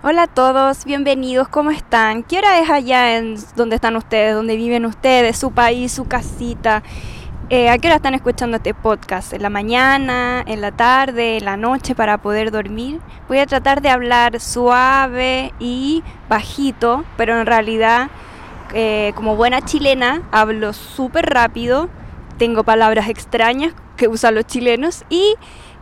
Hola a todos, bienvenidos, ¿cómo están? ¿Qué hora es allá en donde están ustedes, donde viven ustedes, su país, su casita? Eh, ¿A qué hora están escuchando este podcast? ¿En la mañana, en la tarde, en la noche para poder dormir? Voy a tratar de hablar suave y bajito, pero en realidad, eh, como buena chilena, hablo súper rápido, tengo palabras extrañas que usan los chilenos y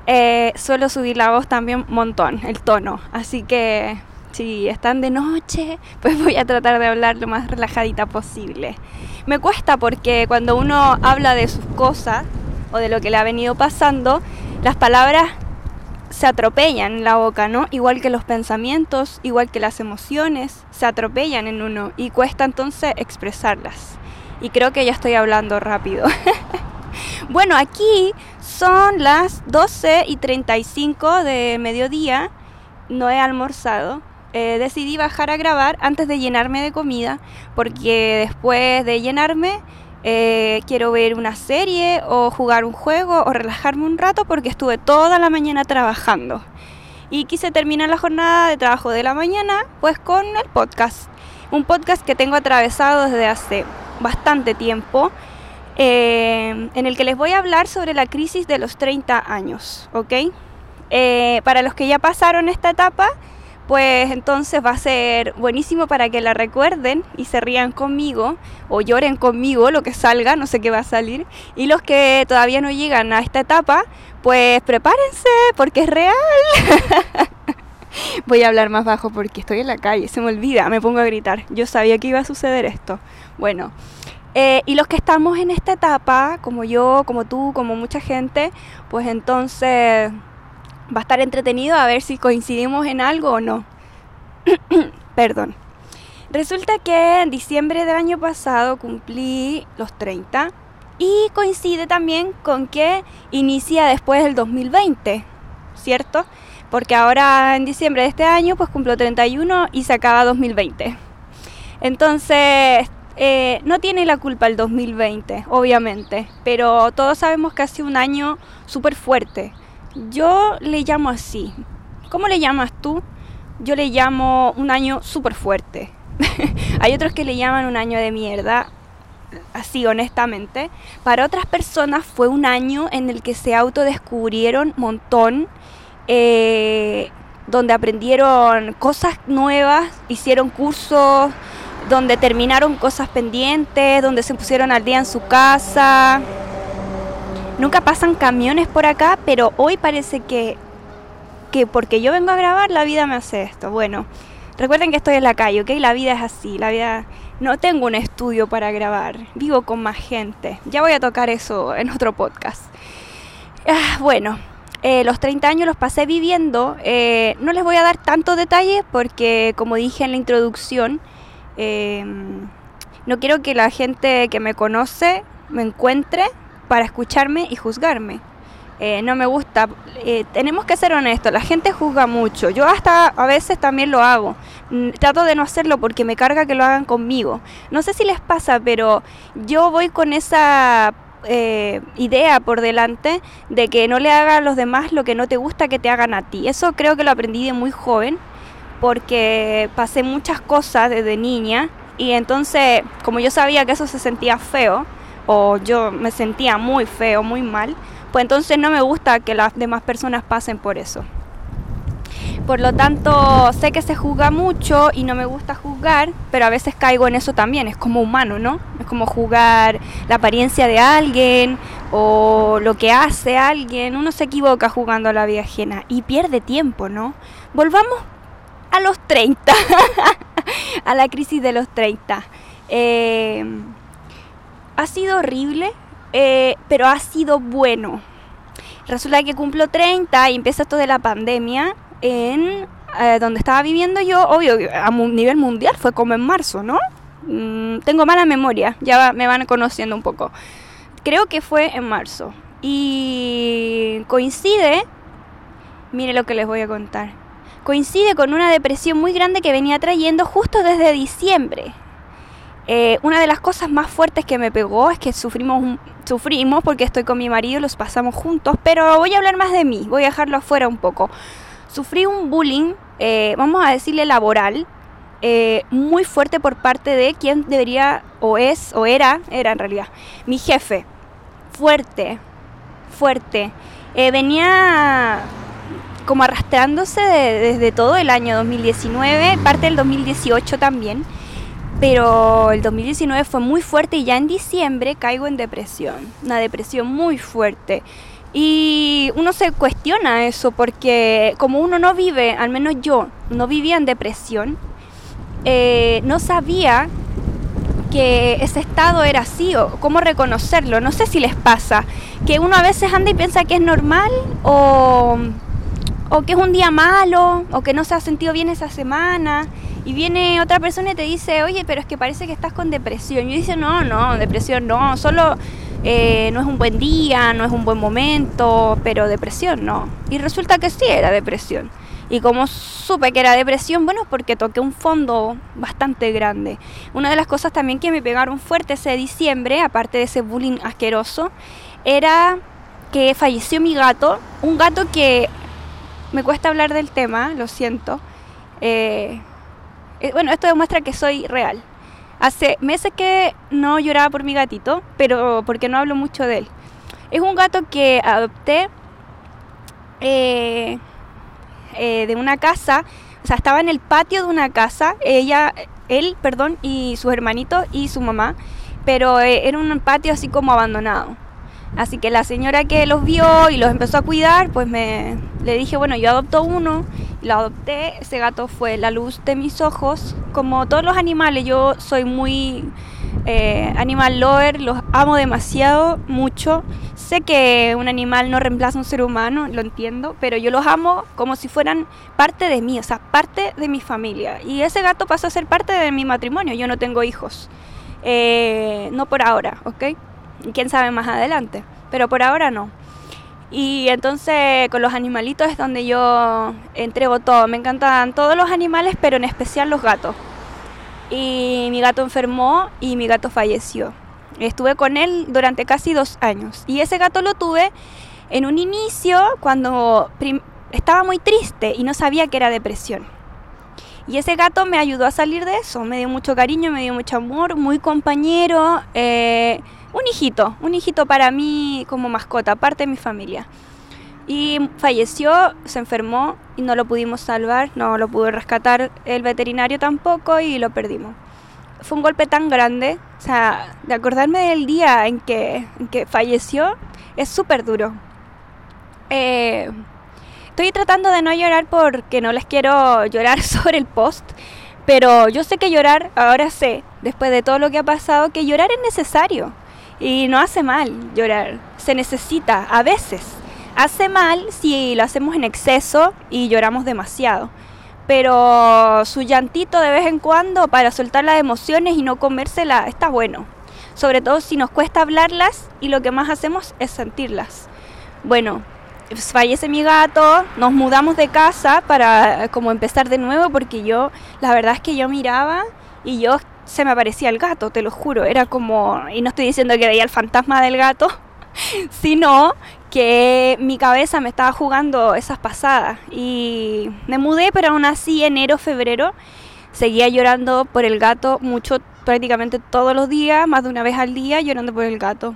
eh, suelo subir la voz también un montón, el tono. Así que si están de noche, pues voy a tratar de hablar lo más relajadita posible. Me cuesta porque cuando uno habla de sus cosas o de lo que le ha venido pasando, las palabras se atropellan en la boca, ¿no? Igual que los pensamientos, igual que las emociones, se atropellan en uno y cuesta entonces expresarlas. Y creo que ya estoy hablando rápido. bueno, aquí son las 12 y 35 de mediodía, no he almorzado. Eh, decidí bajar a grabar antes de llenarme de comida, porque después de llenarme eh, quiero ver una serie o jugar un juego o relajarme un rato porque estuve toda la mañana trabajando. Y quise terminar la jornada de trabajo de la mañana pues con el podcast. Un podcast que tengo atravesado desde hace bastante tiempo eh, en el que les voy a hablar sobre la crisis de los 30 años, ¿ok? Eh, para los que ya pasaron esta etapa, pues entonces va a ser buenísimo para que la recuerden y se rían conmigo o lloren conmigo, lo que salga, no sé qué va a salir. Y los que todavía no llegan a esta etapa, pues prepárense porque es real. Voy a hablar más bajo porque estoy en la calle, se me olvida, me pongo a gritar. Yo sabía que iba a suceder esto. Bueno, eh, y los que estamos en esta etapa, como yo, como tú, como mucha gente, pues entonces va a estar entretenido a ver si coincidimos en algo o no. Perdón. Resulta que en diciembre del año pasado cumplí los 30 y coincide también con que inicia después del 2020, ¿cierto? Porque ahora en diciembre de este año pues cumplo 31 y se acaba 2020. Entonces eh, no tiene la culpa el 2020, obviamente, pero todos sabemos que ha sido un año súper fuerte. Yo le llamo así. ¿Cómo le llamas tú? Yo le llamo un año súper fuerte. Hay otros que le llaman un año de mierda, así honestamente. Para otras personas fue un año en el que se autodescubrieron montón, eh, donde aprendieron cosas nuevas, hicieron cursos donde terminaron cosas pendientes, donde se pusieron al día en su casa. Nunca pasan camiones por acá, pero hoy parece que, que porque yo vengo a grabar, la vida me hace esto. Bueno, recuerden que estoy en la calle, ¿ok? La vida es así, la vida... No tengo un estudio para grabar, vivo con más gente. Ya voy a tocar eso en otro podcast. Ah, bueno, eh, los 30 años los pasé viviendo. Eh, no les voy a dar tantos detalles porque, como dije en la introducción, Em, no quiero que la gente que me conoce me encuentre para escucharme y juzgarme. Eh, no me gusta. Eh, tenemos que ser honestos, la gente juzga mucho. Yo hasta a veces también lo hago. Mm, trato de no hacerlo porque me carga que lo hagan conmigo. No sé si les pasa, pero yo voy con esa eh, idea por delante de que no le haga a los demás lo que no te gusta que te hagan a ti. Eso creo que lo aprendí de muy joven porque pasé muchas cosas desde niña y entonces como yo sabía que eso se sentía feo o yo me sentía muy feo, muy mal, pues entonces no me gusta que las demás personas pasen por eso. Por lo tanto, sé que se juzga mucho y no me gusta juzgar, pero a veces caigo en eso también, es como humano, ¿no? Es como juzgar la apariencia de alguien o lo que hace alguien. Uno se equivoca jugando a la vida ajena y pierde tiempo, ¿no? Volvamos a los 30, a la crisis de los 30. Eh, ha sido horrible, eh, pero ha sido bueno. Resulta que cumplo 30 y empieza esto de la pandemia en eh, donde estaba viviendo yo, obvio, a nivel mundial fue como en marzo, ¿no? Mm, tengo mala memoria, ya me van conociendo un poco. Creo que fue en marzo. Y coincide, mire lo que les voy a contar coincide con una depresión muy grande que venía trayendo justo desde diciembre. Eh, una de las cosas más fuertes que me pegó es que sufrimos, sufrimos porque estoy con mi marido, los pasamos juntos, pero voy a hablar más de mí, voy a dejarlo afuera un poco. Sufrí un bullying eh, vamos a decirle laboral, eh, muy fuerte por parte de quien debería, o es, o era, era en realidad, mi jefe. Fuerte, fuerte. Venía como arrastrándose desde todo el año 2019, parte del 2018 también, pero el 2019 fue muy fuerte y ya en diciembre caigo en depresión, una depresión muy fuerte. Y uno se cuestiona eso porque como uno no vive, al menos yo, no vivía en depresión, eh, no sabía que ese estado era así o cómo reconocerlo. No sé si les pasa, que uno a veces anda y piensa que es normal o, o que es un día malo o que no se ha sentido bien esa semana y viene otra persona y te dice, oye, pero es que parece que estás con depresión. Y yo dice, no, no, depresión no, solo eh, no es un buen día, no es un buen momento, pero depresión no. Y resulta que sí era depresión. Y como supe que era depresión, bueno, porque toqué un fondo bastante grande. Una de las cosas también que me pegaron fuerte ese diciembre, aparte de ese bullying asqueroso, era que falleció mi gato. Un gato que me cuesta hablar del tema, lo siento. Eh, eh, bueno, esto demuestra que soy real. Hace meses que no lloraba por mi gatito, pero porque no hablo mucho de él. Es un gato que adopté. Eh, de una casa, o sea, estaba en el patio de una casa, ella, él, perdón, y sus hermanitos y su mamá, pero era un patio así como abandonado. Así que la señora que los vio y los empezó a cuidar, pues me le dije, bueno, yo adopto uno, y lo adopté, ese gato fue la luz de mis ojos, como todos los animales, yo soy muy eh, animal lover, los amo demasiado, mucho. Sé que un animal no reemplaza a un ser humano, lo entiendo, pero yo los amo como si fueran parte de mí, o sea, parte de mi familia. Y ese gato pasó a ser parte de mi matrimonio, yo no tengo hijos. Eh, no por ahora, ¿ok? Quién sabe más adelante, pero por ahora no. Y entonces con los animalitos es donde yo entrego todo. Me encantan todos los animales, pero en especial los gatos y mi gato enfermó y mi gato falleció. Estuve con él durante casi dos años y ese gato lo tuve en un inicio cuando estaba muy triste y no sabía que era depresión. Y ese gato me ayudó a salir de eso, me dio mucho cariño, me dio mucho amor, muy compañero, eh, un hijito, un hijito para mí como mascota, parte de mi familia. Y falleció, se enfermó y no lo pudimos salvar, no lo pudo rescatar el veterinario tampoco y lo perdimos. Fue un golpe tan grande, o sea, de acordarme del día en que, que falleció, es súper duro. Eh, estoy tratando de no llorar porque no les quiero llorar sobre el post, pero yo sé que llorar, ahora sé, después de todo lo que ha pasado, que llorar es necesario y no hace mal llorar, se necesita a veces. Hace mal si lo hacemos en exceso y lloramos demasiado, pero su llantito de vez en cuando para soltar las emociones y no comérsela está bueno, sobre todo si nos cuesta hablarlas y lo que más hacemos es sentirlas. Bueno, fallece mi gato, nos mudamos de casa para como empezar de nuevo porque yo, la verdad es que yo miraba y yo se me aparecía el gato, te lo juro, era como, y no estoy diciendo que veía el fantasma del gato, sino que mi cabeza me estaba jugando esas pasadas y me mudé, pero aún así enero, febrero seguía llorando por el gato mucho, prácticamente todos los días, más de una vez al día llorando por el gato.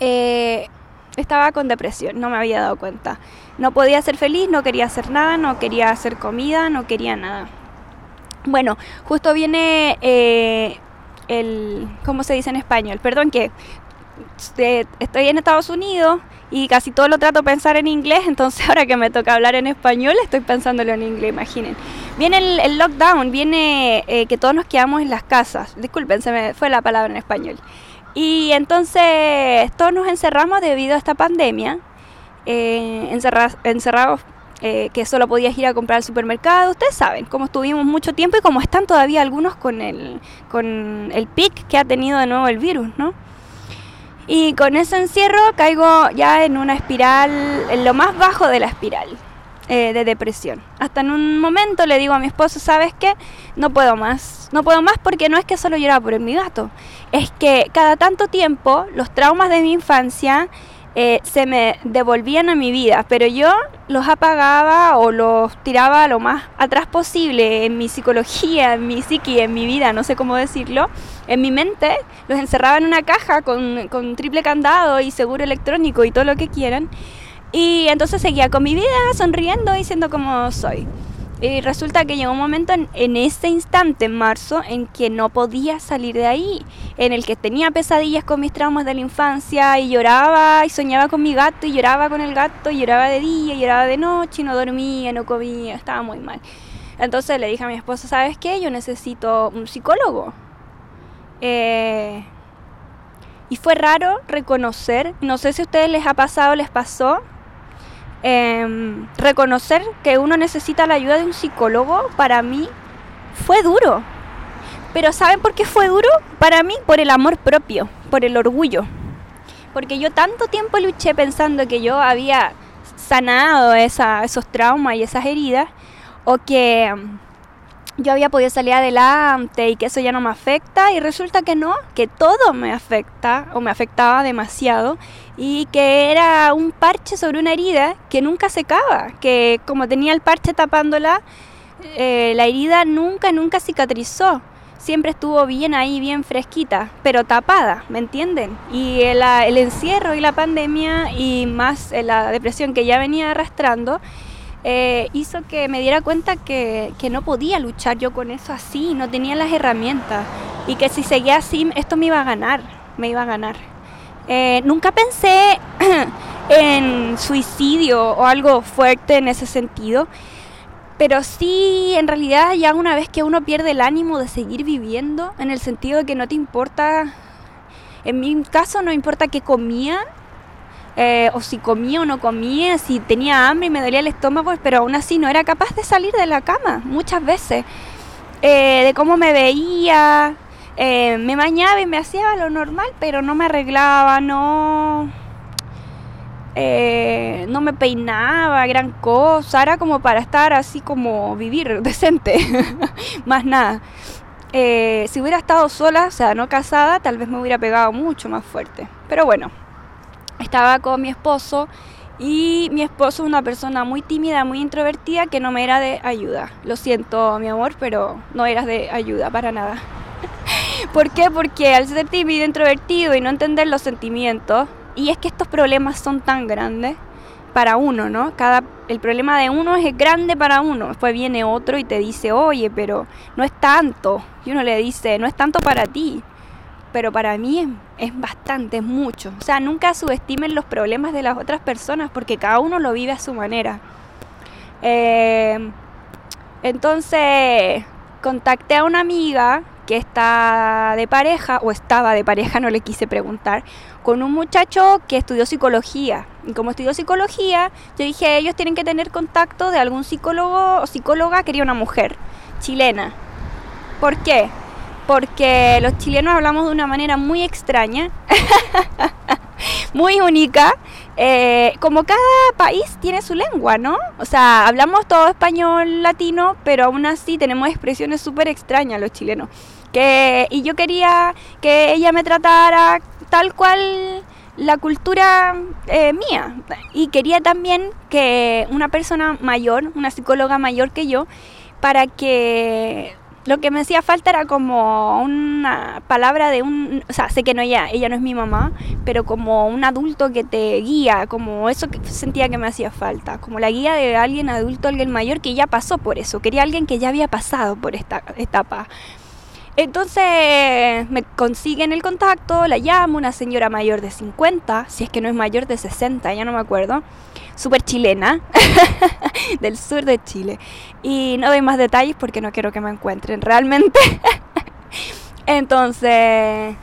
Eh, estaba con depresión, no me había dado cuenta. No podía ser feliz, no quería hacer nada, no quería hacer comida, no quería nada. Bueno, justo viene eh, el, ¿cómo se dice en español? Perdón que estoy en Estados Unidos y casi todo lo trato de pensar en inglés, entonces ahora que me toca hablar en español estoy pensándolo en inglés, imaginen. Viene el, lockdown, viene eh, que todos nos quedamos en las casas, disculpen, se me fue la palabra en español. Y entonces todos nos encerramos debido a esta pandemia, eh, encerrados eh, que solo podías ir a comprar al supermercado. Ustedes saben cómo estuvimos mucho tiempo y cómo están todavía algunos con el, con el pic que ha tenido de nuevo el virus, ¿no? Y con ese encierro caigo ya en una espiral, en lo más bajo de la espiral eh, de depresión. Hasta en un momento le digo a mi esposo, ¿sabes qué? No puedo más. No puedo más porque no es que solo lloraba por mi gato. Es que cada tanto tiempo los traumas de mi infancia eh, se me devolvían a mi vida, pero yo los apagaba o los tiraba lo más atrás posible en mi psicología, en mi psiqui, en mi vida, no sé cómo decirlo, en mi mente, los encerraba en una caja con, con triple candado y seguro electrónico y todo lo que quieran. Y entonces seguía con mi vida, sonriendo y siendo como soy. Y resulta que llegó un momento en, ese instante, en marzo, en que no podía salir de ahí, en el que tenía pesadillas con mis traumas de la infancia y lloraba y soñaba con mi gato y lloraba con el gato y lloraba de día y lloraba de noche y no dormía, no comía, estaba muy mal. Entonces le dije a mi esposa, ¿sabes qué? Yo necesito un psicólogo. Eh, y fue raro reconocer, no sé si a ustedes les ha pasado, les pasó, Em, reconocer que uno necesita la ayuda de un psicólogo para mí fue duro. Pero ¿saben por qué fue duro? Para mí por el amor propio, por el orgullo. Porque yo tanto tiempo luché pensando que yo había sanado esos traumas y esas heridas o que yo había podido salir adelante y que eso ya no me afecta y resulta que no, que todo me afecta o me afectaba demasiado y que era un parche sobre una herida que nunca secaba, que como tenía el parche tapándola, eh, la herida nunca, nunca cicatrizó. Siempre estuvo bien ahí, bien fresquita, pero tapada, ¿me entienden? Y el, encierro y la pandemia y más eh, la depresión que ya venía arrastrando, eh, hizo que me diera cuenta que, no podía luchar yo con eso así, no tenía las herramientas y que si seguía así esto me iba a ganar, me iba a ganar. Eh, nunca pensé en suicidio o algo fuerte en ese sentido, pero sí, en realidad ya una vez que uno pierde el ánimo de seguir viviendo, en el sentido de que no te importa, en mi caso no importa qué comía, eh, o si comía o no comía, si tenía hambre y me dolía el estómago, pero aún así no era capaz de salir de la cama muchas veces. Eh, de cómo me veía, eh, me bañaba y me hacía lo normal, pero no me arreglaba, no, no me peinaba, gran cosa, era como para estar así como vivir decente, más nada. si hubiera estado sola, o sea, no casada, tal vez me hubiera pegado mucho más fuerte. Pero bueno, estaba con mi esposo y mi esposo es una persona muy tímida, muy introvertida que no me era de ayuda. Lo siento, mi amor, pero no eras de ayuda para nada. ¿Por qué? Porque al ser tímido, introvertido y no entender los sentimientos, y es que estos problemas son tan grandes para uno, ¿no? Cada, el problema de uno es grande para uno. Después viene otro y te dice, oye, pero no es tanto. Y uno le dice, no es tanto para ti pero para mí es, bastante, es mucho. O sea, nunca subestimen los problemas de las otras personas porque cada uno lo vive a su manera. Eh, entonces, contacté a una amiga que está de pareja, o estaba de pareja, no le quise preguntar, con un muchacho que estudió psicología. Y como estudió psicología, yo dije, ellos tienen que tener contacto de algún psicólogo o psicóloga, quería una mujer, chilena. ¿Por qué? Porque los chilenos hablamos de una manera muy extraña, muy única. Eh, como cada país tiene su lengua, ¿no? O sea, hablamos todo español latino, pero aún así tenemos expresiones súper extrañas los chilenos. Que, y yo quería que ella me tratara tal cual la cultura eh, mía. Y quería también que una persona mayor, una psicóloga mayor que yo, para que lo que me hacía falta era como una palabra de un, o sea, sé que no ella, ella no es mi mamá, pero como un adulto que te guía, como eso que sentía que me hacía falta, como la guía de alguien adulto, alguien mayor que ya pasó por eso, quería alguien que ya había pasado por esta etapa. Entonces me consiguen el contacto, la llamo, una señora mayor de 50, si es que no es mayor de 60, ya no me acuerdo, súper chilena, del sur de Chile. Y no doy más detalles porque no quiero que me encuentren realmente. Entonces,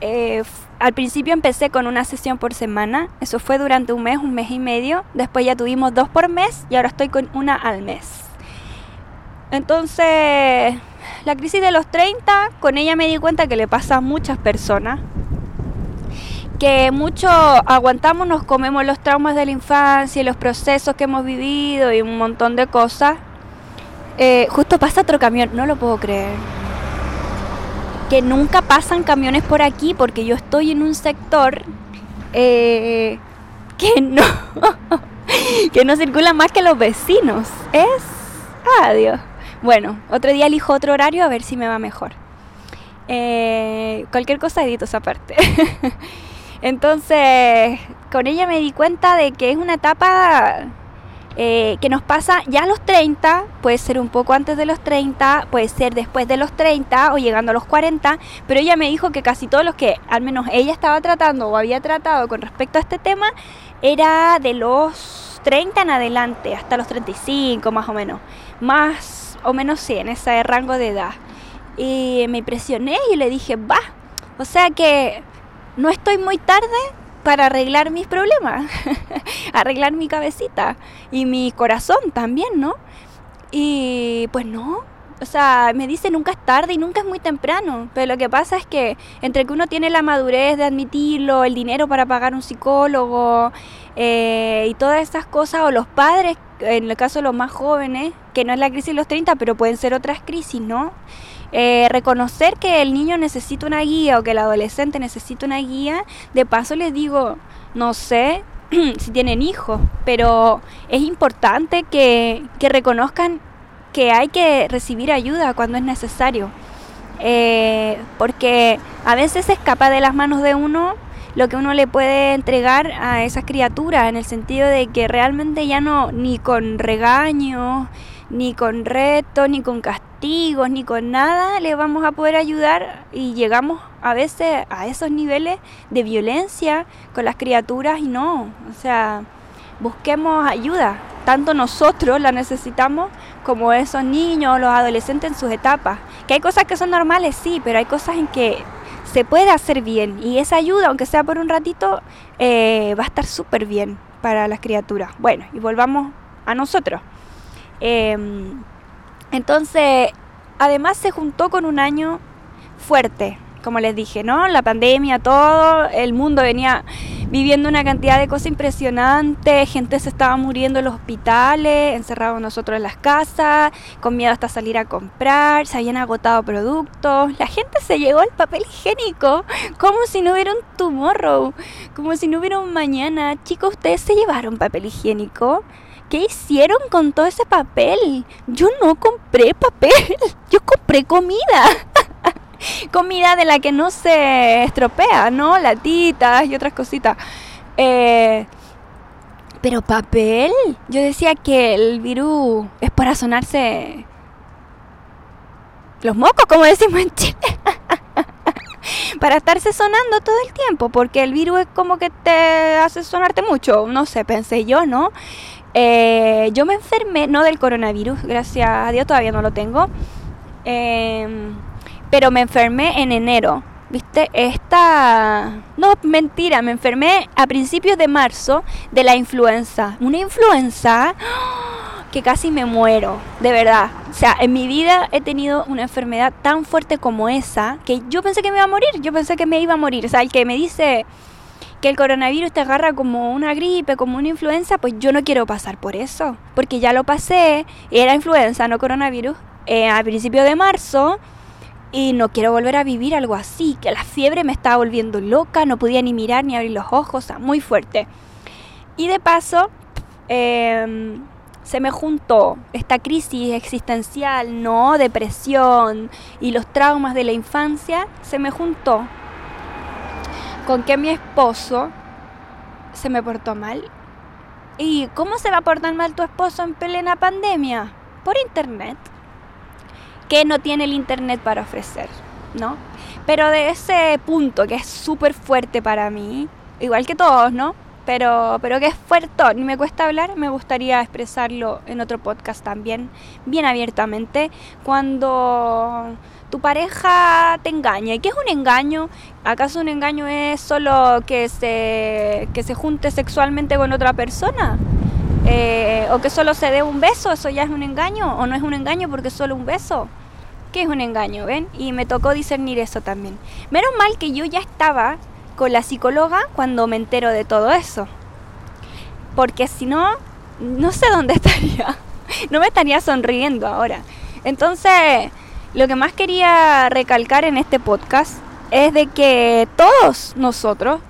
eh, al principio empecé con una sesión por semana, eso fue durante un mes, un mes y medio, después ya tuvimos dos por mes y ahora estoy con una al mes. Entonces, la crisis de los 30, con ella me di cuenta que le pasa a muchas personas. Que mucho aguantamos, nos comemos los traumas de la infancia y los procesos que hemos vivido y un montón de cosas. Eh, justo pasa otro camión, no lo puedo creer. Que nunca pasan camiones por aquí porque yo estoy en un sector eh, que no, que no circulan más que los vecinos. Es, adiós. Bueno, otro día elijo otro horario a ver si me va mejor. Eh, cualquier cosa edito esa parte. Entonces, con ella me di cuenta de que es una etapa eh, que nos pasa ya a los 30, puede ser un poco antes de los 30, puede ser después de los 30 o llegando a los 40, pero ella me dijo que casi todos los que al menos ella estaba tratando o había tratado con respecto a este tema era de los 30 en adelante, hasta los 35 más o menos, más o menos sí, en ese rango de edad. Y me impresioné y le dije, va, o sea que no estoy muy tarde para arreglar mis problemas, arreglar mi cabecita y mi corazón también, ¿no? Y pues no, o sea, me dice nunca es tarde y nunca es muy temprano, pero lo que pasa es que entre que uno tiene la madurez de admitirlo, el dinero para pagar un psicólogo eh, y todas esas cosas, o los padres, en el caso de los más jóvenes, que no es la crisis de los 30, pero pueden ser otras crisis, ¿no? Eh, reconocer que el niño necesita una guía o que el adolescente necesita una guía, de paso les digo, no sé si tienen hijos, pero es importante que, que, reconozcan que hay que recibir ayuda cuando es necesario, eh, porque a veces se escapa de las manos de uno lo que uno le puede entregar a esas criaturas, en el sentido de que realmente ya no, ni con regaños, ni con retos, ni con castigos, ni con nada le vamos a poder ayudar y llegamos a veces a esos niveles de violencia con las criaturas y no, o sea, busquemos ayuda, tanto nosotros la necesitamos como esos niños, los adolescentes en sus etapas, que hay cosas que son normales, sí, pero hay cosas en que se puede hacer bien y esa ayuda, aunque sea por un ratito, eh, va a estar súper bien para las criaturas. Bueno, y volvamos a nosotros. Em, entonces, además se juntó con un año fuerte, como les dije, ¿no? La pandemia, todo, el mundo venía viviendo una cantidad de cosas impresionantes, gente se estaba muriendo en los hospitales, encerrados nosotros en las casas, con miedo hasta salir a comprar, se habían agotado productos, la gente se llegó al papel higiénico, como si no hubiera un tomorrow, como si no hubiera un mañana. Chicos, ¿ustedes se llevaron papel higiénico? ¿Qué hicieron con todo ese papel? Yo no compré papel, yo compré comida. comida de la que no se estropea, ¿no? Latitas y otras cositas. Eh, pero papel, yo decía que el virus es para sonarse los mocos, como decimos en Chile. para estarse sonando todo el tiempo, porque el virus es como que te hace sonarte mucho, no sé, pensé yo, ¿no? Eh, yo me enfermé, no del coronavirus, gracias a Dios todavía no lo tengo, em, pero me enfermé en enero. ¿Viste? Esta... No, mentira, me enfermé a principios de marzo de la influenza. Una influenza que casi me muero, de verdad. O sea, en mi vida he tenido una enfermedad tan fuerte como esa que yo pensé que me iba a morir, yo pensé que me iba a morir. O sea, el que me dice que el coronavirus te agarra como una gripe, como una influenza, pues yo no quiero pasar por eso, porque ya lo pasé, era influenza, no coronavirus, eh, a principios de marzo, y no quiero volver a vivir algo así, que la fiebre me estaba volviendo loca, no podía ni mirar ni abrir los ojos, o sea, muy fuerte. Y de paso, em, se me juntó esta crisis existencial, ¿no? Depresión y los traumas de la infancia, se me juntó con que mi esposo se me portó mal. ¿Y cómo se va a portar mal tu esposo en plena pandemia? Por internet. Que no tiene el internet para ofrecer, ¿no? Pero de ese punto que es súper fuerte para mí, igual que todos, ¿no? Pero, pero que es fuerte, ni me cuesta hablar, me gustaría expresarlo en otro podcast también, bien abiertamente, cuando tu pareja te engaña. ¿Y qué es un engaño? ¿Acaso un engaño es solo que se, que se junte sexualmente con otra persona? Eh, ¿O que solo se dé un beso? ¿Eso ya es un engaño? ¿O no es un engaño porque es solo un beso? ¿Qué es un engaño? ¿Ven? Y me tocó discernir eso también. Menos mal que yo ya estaba con la psicóloga cuando me entero de todo eso. Porque si no, no sé dónde estaría. No me estaría sonriendo ahora. Entonces, lo que más quería recalcar en este podcast es de que todos nosotros,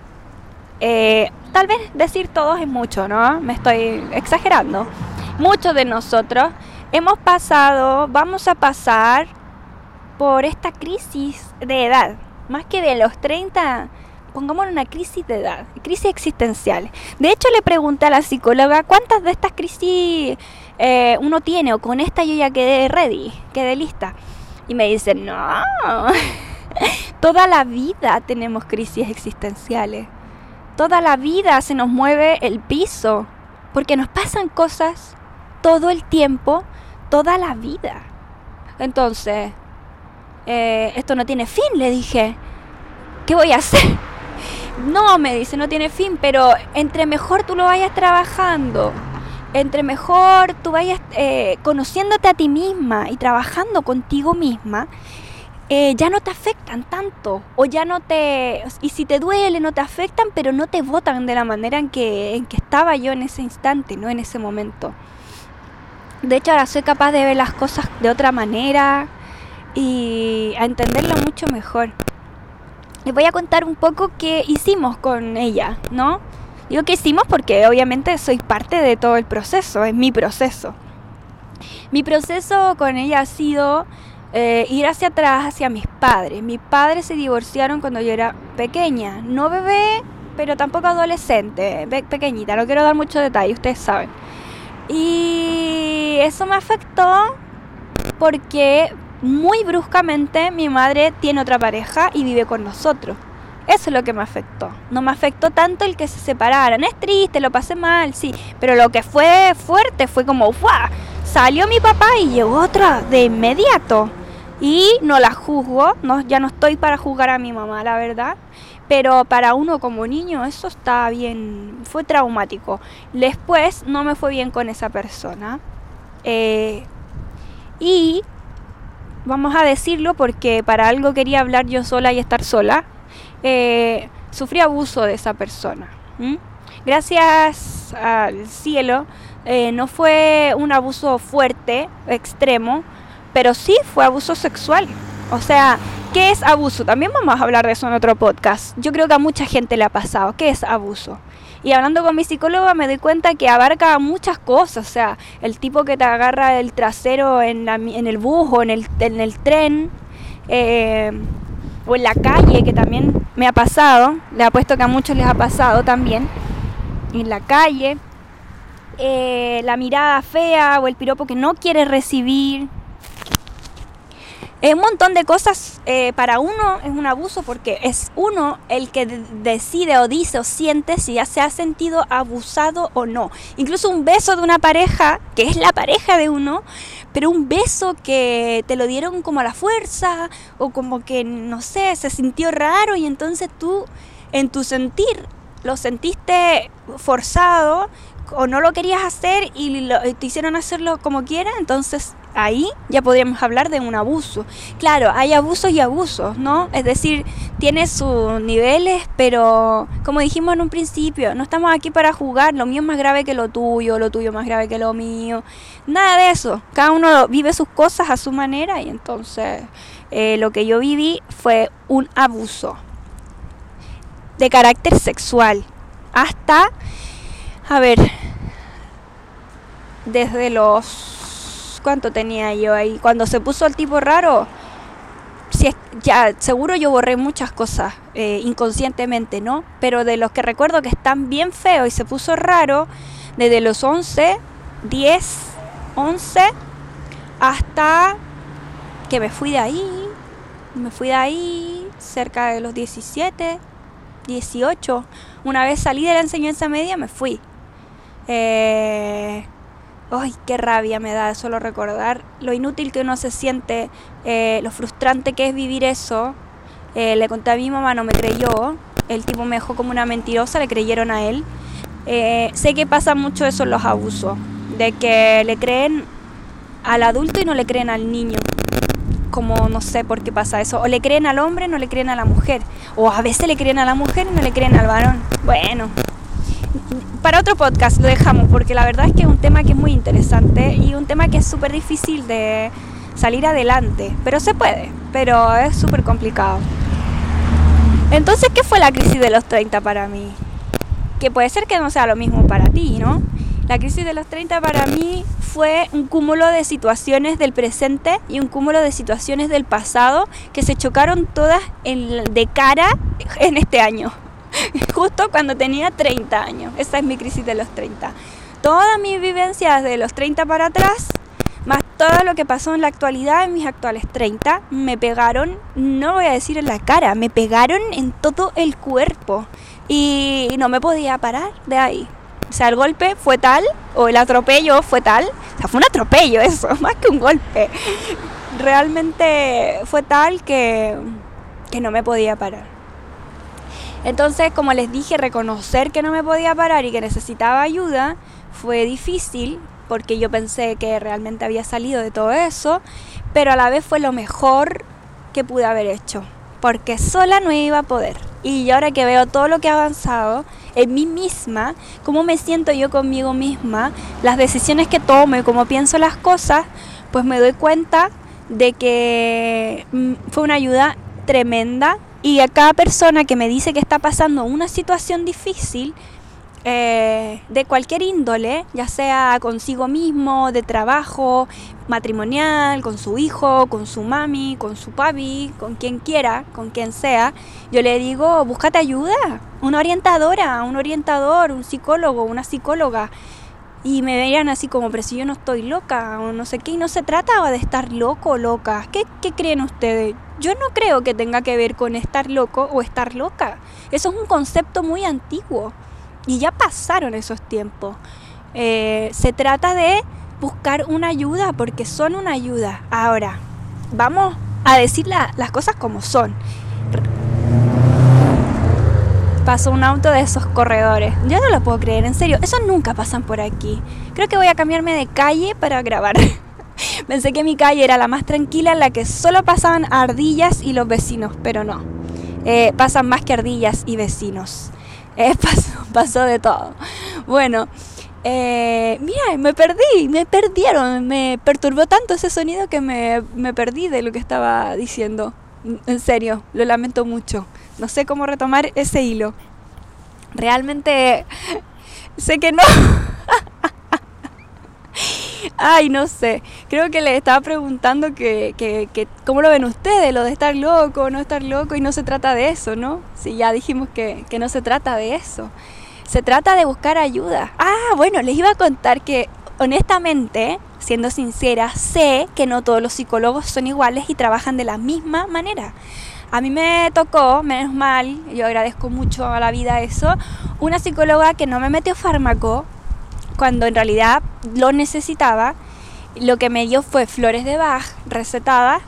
eh, tal vez decir todos es mucho, ¿no? Me estoy exagerando. Muchos de nosotros hemos pasado, vamos a pasar por esta crisis de edad, más que de los 30, pongamos una crisis de edad, crisis existencial. De hecho, le pregunté a la psicóloga cuántas de estas crisis eh, uno tiene, o con esta yo ya quedé ready, quedé lista. Y me dice, no, toda la vida tenemos crisis existenciales. Toda la vida se nos mueve el piso, porque nos pasan cosas todo el tiempo, toda la vida. Entonces, eh, esto no tiene fin, le dije. ¿Qué voy a hacer? No, me dice, no tiene fin, pero entre mejor tú lo vayas trabajando, entre mejor tú vayas eh, conociéndote a ti misma y trabajando contigo misma, eh, ya no te afectan tanto o ya no te... Y si te duele, no te afectan, pero no te votan de la manera en que, en que estaba yo en ese instante, no en ese momento. De hecho, ahora soy capaz de ver las cosas de otra manera y a entenderlo mucho mejor les voy a contar un poco qué hicimos con ella, ¿no? Digo que hicimos porque obviamente soy parte de todo el proceso, es mi proceso. Mi proceso con ella ha sido eh, ir hacia atrás, hacia mis padres. Mis padres se divorciaron cuando yo era pequeña, no bebé, pero tampoco adolescente, pequeñita, no quiero dar mucho detalle, ustedes saben. Y eso me afectó porque muy bruscamente mi madre tiene otra pareja y vive con nosotros. Eso es lo que me afectó. No me afectó tanto el que se separaran. Es triste, lo pasé mal, sí. Pero lo que fue fuerte fue como, ¡guau! Salió mi papá y llegó otra de inmediato. Y no la juzgo, no, ya no estoy para juzgar a mi mamá, la verdad. Pero para uno como niño eso está bien, fue traumático. Después no me fue bien con esa persona. Eh, y vamos a decirlo porque para algo quería hablar yo sola y estar sola, eh, sufrí abuso de esa persona. Gracias al cielo, eh, no fue un abuso fuerte, extremo, pero sí fue abuso sexual. O sea, ¿qué es abuso? También vamos a hablar de eso en otro podcast. Yo creo que a mucha gente le ha pasado. ¿Qué es abuso? Y hablando con mi psicóloga me doy cuenta que abarca muchas cosas, o sea, el tipo que te agarra el trasero en, en el bus o en el, en el tren, eh, o en la calle, que también me ha pasado, le apuesto que a muchos les ha pasado también, en la calle, eh, la mirada fea o el piropo que no quiere recibir, un montón de cosas eh, para uno es un abuso porque es uno el que decide o dice o siente si ya se ha sentido abusado o no. Incluso un beso de una pareja, que es la pareja de uno, pero un beso que te lo dieron como a la fuerza o como que, no sé, se sintió raro y entonces tú en tu sentir lo sentiste forzado o no lo querías hacer y te hicieron hacerlo como quiera, entonces ahí ya podríamos hablar de un abuso. Claro, hay abusos y abusos, ¿no? Es decir, tiene sus niveles, pero como dijimos en un principio, no estamos aquí para jugar, lo mío es más grave que lo tuyo, lo tuyo más grave que lo mío, nada de eso. Cada uno vive sus cosas a su manera y entonces eh, lo que yo viví fue un abuso de carácter sexual hasta, a ver, desde los ¿Cuánto tenía yo ahí? Cuando se puso el tipo raro, si ya seguro yo borré muchas cosas eh, inconscientemente, ¿no? Pero de los que recuerdo que están bien feos y se puso raro, desde los 11, 10, 11, hasta que me fui de ahí, me fui de ahí cerca de los 17, 18. Una vez salí de la enseñanza media, me fui. Eh, Ay, qué rabia me da solo recordar lo inútil que uno se siente, eh, lo frustrante que es vivir eso. Eh, le conté a mi mamá, no me creyó. El tipo me dejó como una mentirosa, le creyeron a él. Eh, sé que pasa mucho eso en los abusos, de que le creen al adulto y no le creen al niño. Como no sé por qué pasa eso. O le creen al hombre, no le creen a la mujer. O a veces le creen a la mujer y no le creen al varón. Bueno, para otro podcast lo dejamos porque la verdad es que es un tema que es muy interesante y un tema que es súper difícil de salir adelante, pero se puede, pero es súper complicado. Entonces, ¿qué fue la crisis de los 30 para mí? que puede ser que no sea lo mismo para ti, ¿no? La crisis de los 30 para mí fue un cúmulo de situaciones del presente y un cúmulo de situaciones del pasado que se chocaron todas de cara en este año, justo cuando tenía 30 años. Esa es mi crisis de los 30. Todas mis vivencias de los 30 para atrás, más todo lo que pasó en la actualidad, en mis actuales 30, me pegaron, no voy a decir en la cara, me pegaron en todo el cuerpo y no me podía parar de ahí. O sea, el golpe fue tal, o el atropello fue tal, o sea, fue un atropello eso, más que un golpe. Realmente fue tal que, que no me podía parar. Entonces, como les dije, reconocer que no me podía parar y que necesitaba ayuda fue difícil porque yo pensé que realmente había salido de todo eso, pero a la vez fue lo mejor que pude haber hecho, porque sola no iba a poder. Y ahora que veo todo lo que ha avanzado en mí misma, cómo me siento yo conmigo misma, las decisiones que tomo y cómo pienso las cosas, pues me doy cuenta de que mm, fue una ayuda tremenda y a cada persona que me dice que está pasando una situación difícil, eh, de cualquier índole, ya sea consigo mismo, de trabajo, matrimonial, con su hijo, con su mami, con su papi, con quien quiera, con quien sea, yo le digo, búscate ayuda, una orientadora, un orientador, un psicólogo, una psicóloga. Y me veían así como, pero si yo no estoy loca o no sé qué, y no se trata de estar loco o loca. ¿Qué, ¿Qué creen ustedes? Yo no creo que tenga que ver con estar loco o estar loca. Eso es un concepto muy antiguo. Y ya pasaron esos tiempos. Eh, se trata de buscar una ayuda porque son una ayuda. Ahora, vamos a decir las cosas como son. Pasó un auto de esos corredores. Yo no lo puedo creer, en serio. Esos nunca pasan por aquí. Creo que voy a cambiarme de calle para grabar. Pensé que mi calle era la más tranquila, en la que solo pasaban ardillas y los vecinos, pero no. Eh, pasan más que ardillas y vecinos. Eh, pasó, de todo. Bueno, eh, mira, me perdí, me perdieron, me perturbó tanto ese sonido que me, me perdí de lo que estaba diciendo. En serio, lo lamento mucho. No sé cómo retomar ese hilo. Realmente sé que no. Ay, no sé. Creo que le estaba preguntando que, que, que, cómo lo ven ustedes, lo de estar loco, no estar loco, y no se trata de eso, ¿no? Si ya dijimos que, que no se trata de eso. Se trata de buscar ayuda. Ah, bueno, les iba a contar que honestamente, siendo sincera, sé que no todos los psicólogos son iguales y trabajan de la misma manera. A mí me tocó, menos mal, yo agradezco mucho a la vida eso, una psicóloga que no me metió fármaco, cuando en realidad lo necesitaba. Lo que me dio fue flores de Bach recetadas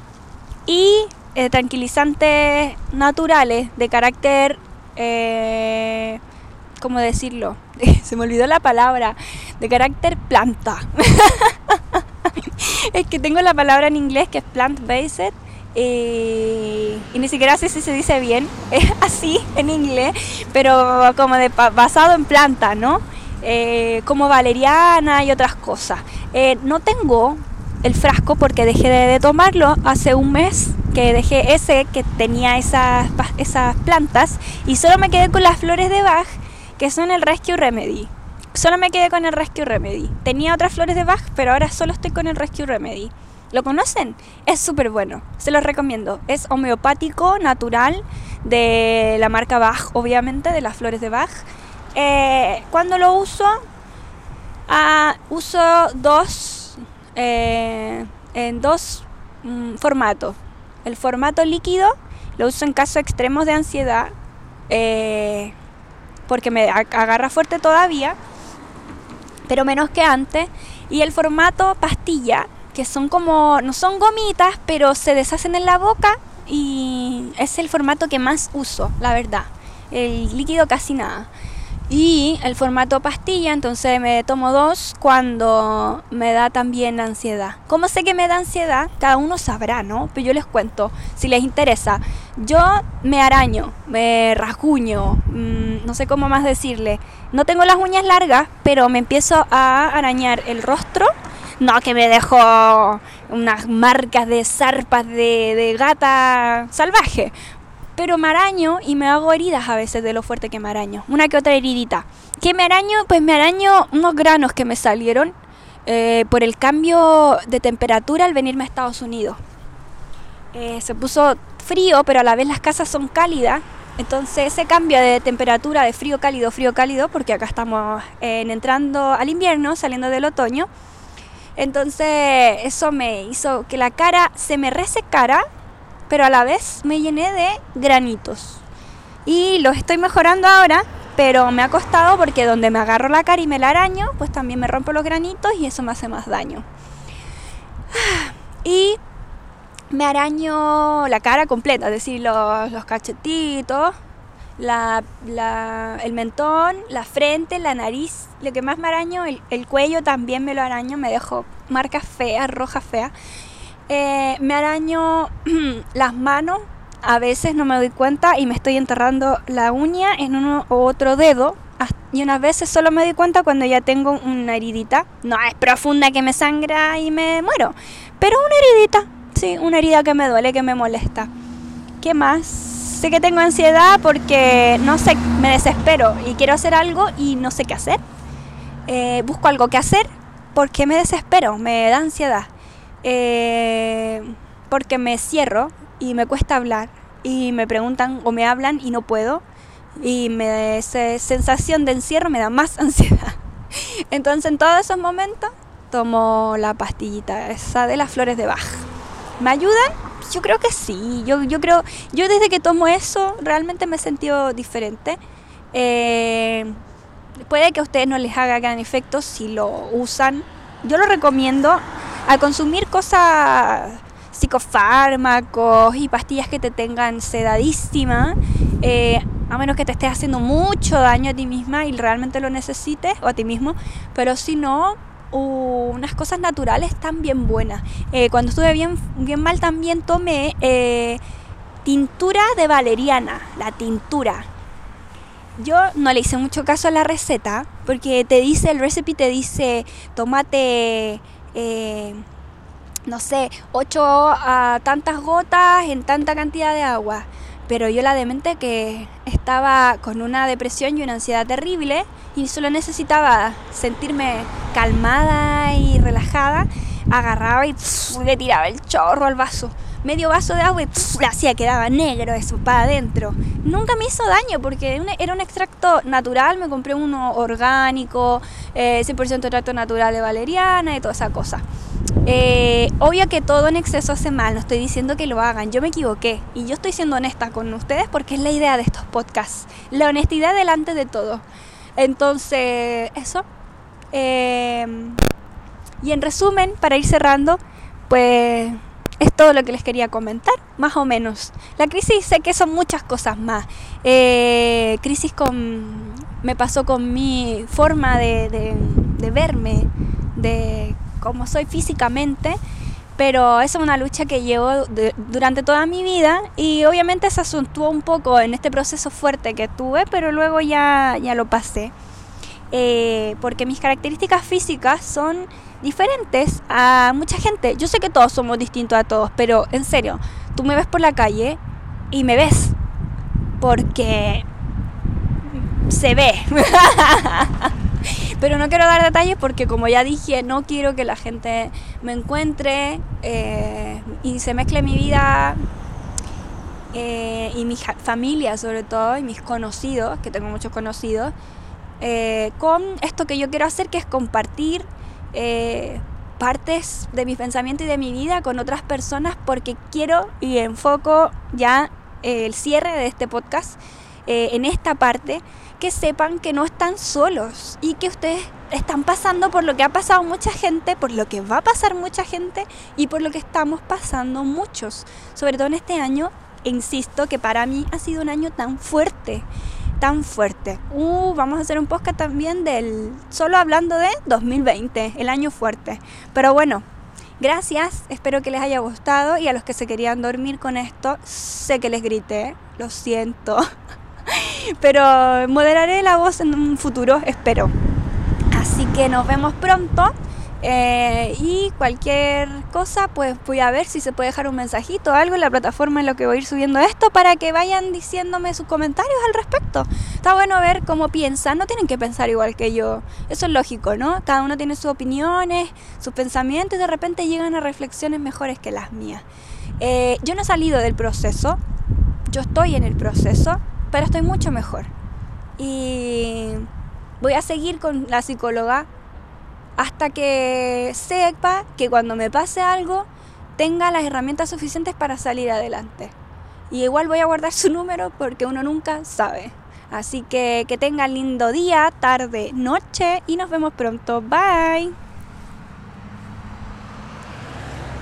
y eh, tranquilizantes naturales de carácter, eh, ¿cómo decirlo? Se me olvidó la palabra, de carácter planta. es que tengo la palabra en inglés que es plant-based. Eh, y ni siquiera sé si se dice bien, es así en inglés, pero como de basado en planta, ¿no? Eh, como valeriana y otras cosas. Eh, no tengo el frasco porque dejé de, tomarlo hace un mes que dejé ese que tenía esas, esas plantas y solo me quedé con las flores de Bach que son el Rescue Remedy. Solo me quedé con el Rescue Remedy. Tenía otras flores de Bach, pero ahora solo estoy con el Rescue Remedy. ¿Lo conocen? Es súper bueno, se los recomiendo. Es homeopático, natural, de la marca Bach, obviamente, de las flores de Bach. Eh, cuando lo uso, ah, uso dos eh, en dos mm, formatos. El formato líquido lo uso en casos extremos de ansiedad eh, porque me agarra fuerte todavía, pero menos que antes. Y el formato pastilla, que son como, no son gomitas, pero se deshacen en la boca y es el formato que más uso, la verdad. El líquido casi nada y el formato pastilla, entonces me tomo dos cuando me da también ansiedad. ¿Cómo sé que me da ansiedad? Cada uno sabrá, ¿no? Pero yo les cuento, si les interesa. Yo me araño, me rasguño, mm, no sé cómo más decirle. No tengo las uñas largas, pero me empiezo a arañar el rostro. No, que me dejo unas marcas de zarpas de, gata salvaje pero me araño y me hago heridas a veces de lo fuerte que me araño. Una que otra heridita. ¿Qué me araño? Pues me araño unos granos que me salieron eh, por el cambio de temperatura al venirme a Estados Unidos. Eh, se puso frío, pero a la vez las casas son cálidas. Entonces ese cambio de temperatura de frío cálido, frío cálido, porque acá estamos entrando al invierno, saliendo del otoño. Entonces eso me hizo que la cara se me resecara pero a la vez me llené de granitos. Y los estoy mejorando ahora, pero me ha costado porque donde me agarro la cara y me la araño, pues también me rompo los granitos y eso me hace más daño. Y me araño la cara completa, es decir, los, cachetitos, el mentón, la frente, la nariz. Lo que más me araño, el, el cuello también me lo araño, me dejo marcas feas, rojas feas. Eh, me araño las manos, a veces no me doy cuenta y me estoy enterrando la uña en uno u otro dedo. Y unas veces solo me doy cuenta cuando ya tengo una heridita. No es profunda que me sangra y me muero. Pero una heridita, sí, una herida que me duele, que me molesta. ¿Qué más? Sé que tengo ansiedad porque no sé, me desespero y quiero hacer algo y no sé qué hacer. Eh, busco algo que hacer porque me desespero, me da ansiedad. Eh, porque me cierro y me cuesta hablar y me preguntan o me hablan y no puedo y me esa sensación de encierro me da más ansiedad. Entonces en todos esos momentos tomo la pastillita esa de las flores de Bach. ¿Me ayudan? Yo creo que sí. Yo, yo creo, yo desde que tomo eso realmente me he sentido diferente. Eh, puede que a ustedes no les haga gran efecto si lo usan. Yo lo recomiendo al consumir cosas psicofármacos y pastillas que te tengan sedadísima, eh, a menos que te estés haciendo mucho daño a ti misma y realmente lo necesites, o a ti mismo, pero si no, unas cosas naturales están bien buenas. Eh, cuando estuve bien, bien mal también tomé eh, tintura de valeriana, la tintura. Yo no le hice mucho caso a la receta porque te dice, el recipe te dice, tomate eh, no sé, ocho a tantas gotas en tanta cantidad de agua. Pero yo la demente que estaba con una depresión y una ansiedad terrible y solo necesitaba sentirme calmada y relajada, agarraba y le tiraba el chorro al vaso medio vaso de agua y la hacía, quedaba negro eso para adentro. Nunca me hizo daño porque era un extracto natural, me compré uno orgánico, eh, 100% extracto natural de valeriana y toda esa cosa. Eh, obvio que todo en exceso hace mal, no estoy diciendo que lo hagan, yo me equivoqué y yo estoy siendo honesta con ustedes porque es la idea de estos podcasts, la honestidad delante de todo. Entonces, eso. Eh, y en resumen, para ir cerrando, pues es todo lo que les quería comentar, más o menos. La crisis sé que son muchas cosas más. Eh, crisis con, me pasó con mi forma de, verme, de cómo soy físicamente, pero es una lucha que llevo durante toda mi vida y obviamente se asuntuó un poco en este proceso fuerte que tuve, pero luego ya, ya lo pasé. Eh, porque mis características físicas son diferentes a mucha gente. Yo sé que todos somos distintos a todos, pero en serio, tú me ves por la calle y me ves porque se ve. pero no quiero dar detalles porque como ya dije, no quiero que la gente me encuentre eh, y se mezcle mi vida eh, y mi familia sobre todo y mis conocidos, que tengo muchos conocidos, eh, con esto que yo quiero hacer, que es compartir eh, partes de mi pensamiento y de mi vida con otras personas porque quiero y enfoco ya el cierre de este podcast eh, en esta parte, que sepan que no están solos y que ustedes están pasando por lo que ha pasado mucha gente, por lo que va a pasar mucha gente y por lo que estamos pasando muchos, sobre todo en este año, insisto que para mí ha sido un año tan fuerte tan fuerte. Uh, vamos a hacer un podcast también del solo hablando de 2020, el año fuerte. Pero bueno, gracias, espero que les haya gustado y a los que se querían dormir con esto, sé que les grité, lo siento. Pero moderaré la voz en un futuro, espero. Así que nos vemos pronto Eh, y cualquier cosa, pues voy a ver si se puede dejar un mensajito o algo en la plataforma en lo que voy a ir subiendo esto para que vayan diciéndome sus comentarios al respecto. Está bueno ver cómo piensan, no tienen que pensar igual que yo. Eso es lógico, ¿no? Cada uno tiene sus opiniones, sus pensamientos y de repente llegan a reflexiones mejores que las mías. Eh, yo no he salido del proceso, yo estoy en el proceso, pero estoy mucho mejor. Y voy a seguir con la psicóloga hasta que sepa que cuando me pase algo tenga las herramientas suficientes para salir adelante. Y igual voy a guardar su número porque uno nunca sabe. Así que que tengan lindo día, tarde, noche y nos vemos pronto. Bye.